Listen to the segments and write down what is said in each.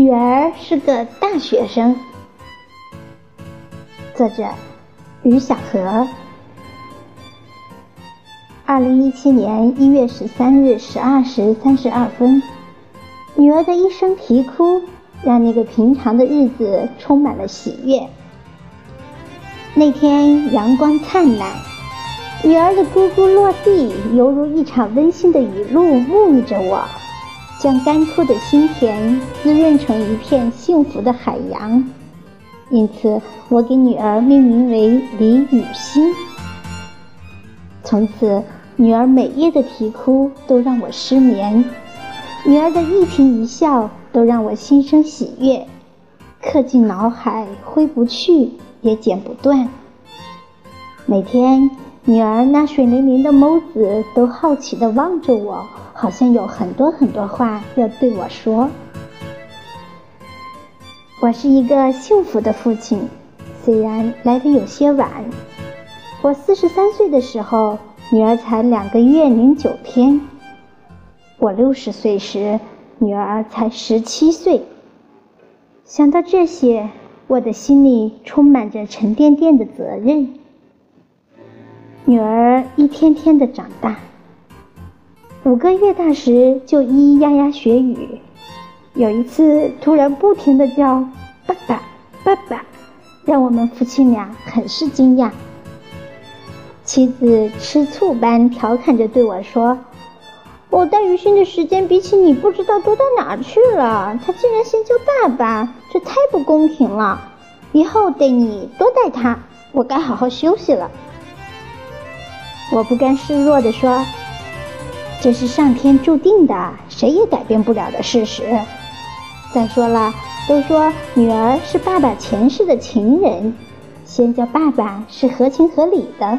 女儿是个大学生。作者：于小河。二零一七年一月十三日十二时三十二分，女儿的一声啼哭，让那个平常的日子充满了喜悦。那天阳光灿烂，女儿的咕咕落地，犹如一场温馨的雨露，沐浴着我。将干枯的心田滋润成一片幸福的海洋，因此我给女儿命名为李雨欣。从此，女儿每夜的啼哭都让我失眠，女儿的一颦一笑都让我心生喜悦，刻进脑海挥不去也剪不断。每天，女儿那水灵灵的眸子都好奇地望着我。好像有很多很多话要对我说。我是一个幸福的父亲，虽然来的有些晚。我四十三岁的时候，女儿才两个月零九天；我六十岁时，女儿才十七岁。想到这些，我的心里充满着沉甸甸的责任。女儿一天天的长大。五个月大时就咿咿呀呀学语，有一次突然不停的叫“爸爸，爸爸”，让我们夫妻俩很是惊讶。妻子吃醋般调侃着对我说：“我带雨欣的时间比起你不知道多到哪去了，他竟然先叫爸爸，这太不公平了。以后得你多带他，我该好好休息了。”我不甘示弱地说。这是上天注定的，谁也改变不了的事实。再说了，都说女儿是爸爸前世的情人，先叫爸爸是合情合理的。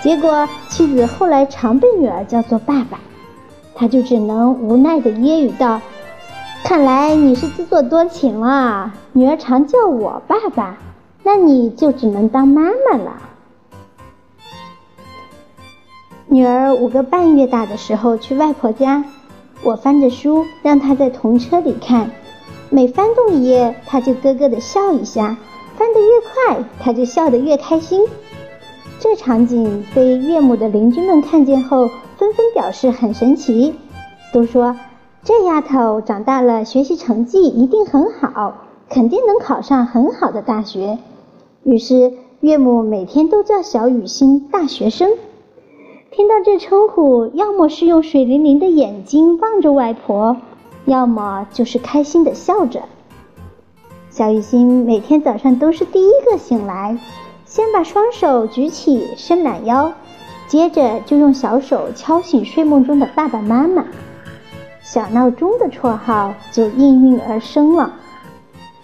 结果妻子后来常被女儿叫做爸爸，他就只能无奈的揶揄道：“看来你是自作多情了，女儿常叫我爸爸，那你就只能当妈妈了。”女儿五个半月大的时候去外婆家，我翻着书让她在童车里看，每翻动一页，她就咯咯的笑一下，翻得越快，她就笑得越开心。这场景被岳母的邻居们看见后，纷纷表示很神奇，都说这丫头长大了学习成绩一定很好，肯定能考上很好的大学。于是岳母每天都叫小雨欣大学生。听到这称呼，要么是用水灵灵的眼睛望着外婆，要么就是开心的笑着。小雨欣每天早上都是第一个醒来，先把双手举起伸懒腰，接着就用小手敲醒睡梦中的爸爸妈妈。小闹钟的绰号就应运而生了。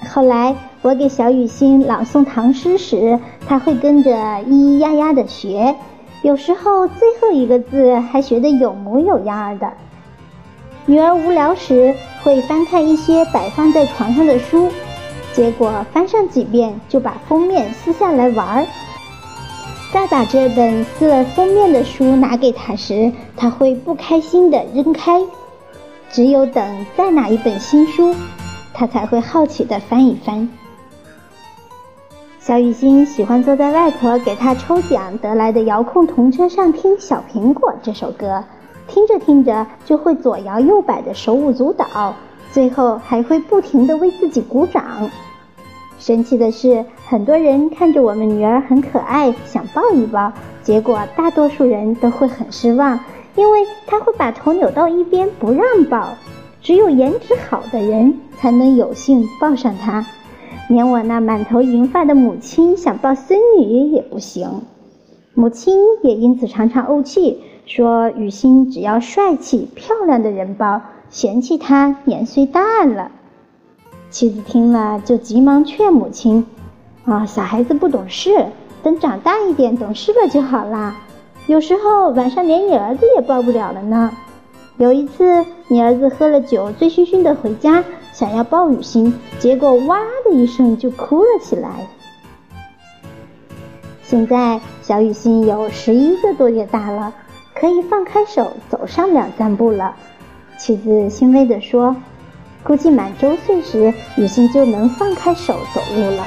后来我给小雨欣朗诵唐诗时，他会跟着咿咿呀呀的学。有时候最后一个字还学得有模有样的。女儿无聊时会翻看一些摆放在床上的书，结果翻上几遍就把封面撕下来玩儿。再把这本撕了封面的书拿给她时，她会不开心地扔开。只有等再拿一本新书，她才会好奇地翻一翻。小雨欣喜欢坐在外婆给她抽奖得来的遥控童车上听《小苹果》这首歌，听着听着就会左摇右摆的手舞足蹈，最后还会不停的为自己鼓掌。神奇的是，很多人看着我们女儿很可爱，想抱一抱，结果大多数人都会很失望，因为她会把头扭到一边不让抱，只有颜值好的人才能有幸抱上她。连我那满头银发的母亲想抱孙女也不行，母亲也因此常常怄气，说雨欣只要帅气漂亮的人抱，嫌弃她年岁大了。妻子听了就急忙劝母亲：“啊，小孩子不懂事，等长大一点懂事了就好啦。有时候晚上连你儿子也抱不了了呢。有一次你儿子喝了酒，醉醺醺的回家。”想要抱雨欣，结果哇的一声就哭了起来。现在小雨欣有十一个多月大了，可以放开手走上两三步了。妻子欣慰地说：“估计满周岁时，雨欣就能放开手走路了。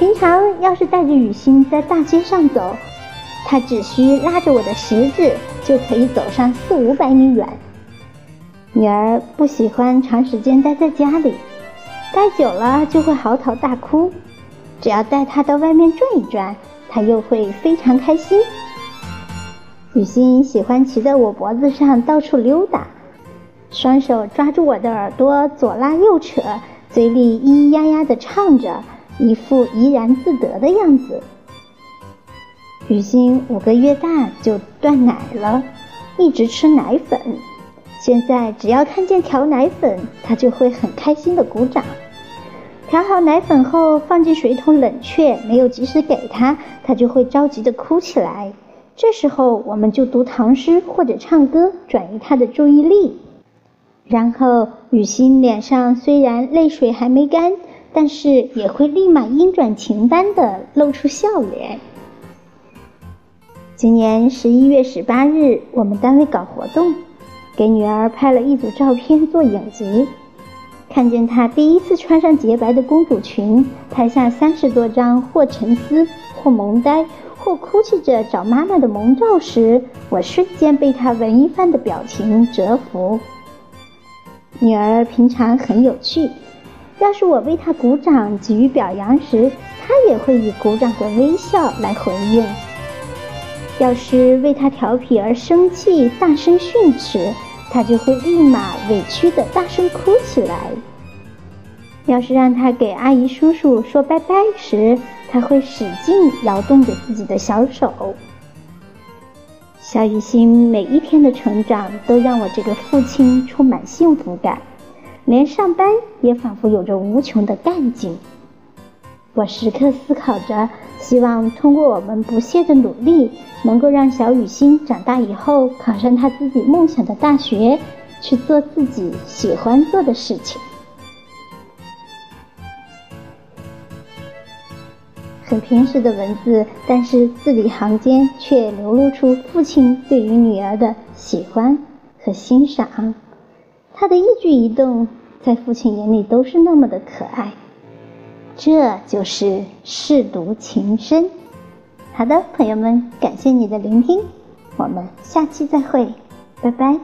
平常要是带着雨欣在大街上走，她只需拉着我的食指，就可以走上四五百米远。女儿不喜欢长时间待在家里，待久了就会嚎啕大哭。只要带她到外面转一转，她又会非常开心。雨欣喜欢骑在我脖子上到处溜达。双手抓住我的耳朵，左拉右扯，嘴里咿咿呀呀的唱着，一副怡然自得的样子。雨欣五个月大就断奶了，一直吃奶粉。现在只要看见调奶粉，他就会很开心的鼓掌。调好奶粉后，放进水桶冷却，没有及时给他，他就会着急的哭起来。这时候，我们就读唐诗或者唱歌，转移他的注意力。然后，雨欣脸上虽然泪水还没干，但是也会立马阴转晴般的露出笑脸。今年十一月十八日，我们单位搞活动，给女儿拍了一组照片做影集。看见她第一次穿上洁白的公主裙，拍下三十多张或沉思、或萌呆、或哭泣着找妈妈的萌照时，我瞬间被她文艺范的表情折服。女儿平常很有趣，要是我为她鼓掌给予表扬时，她也会以鼓掌的微笑来回应；要是为她调皮而生气，大声训斥，他就会立马委屈的大声哭起来；要是让他给阿姨叔叔说拜拜时，他会使劲摇动着自己的小手。小雨欣每一天的成长都让我这个父亲充满幸福感，连上班也仿佛有着无穷的干劲。我时刻思考着，希望通过我们不懈的努力，能够让小雨欣长大以后考上他自己梦想的大学，去做自己喜欢做的事情。很平实的文字，但是字里行间却流露出父亲对于女儿的喜欢和欣赏。他的一举一动，在父亲眼里都是那么的可爱。这就是舐犊情深。好的，朋友们，感谢你的聆听，我们下期再会，拜拜。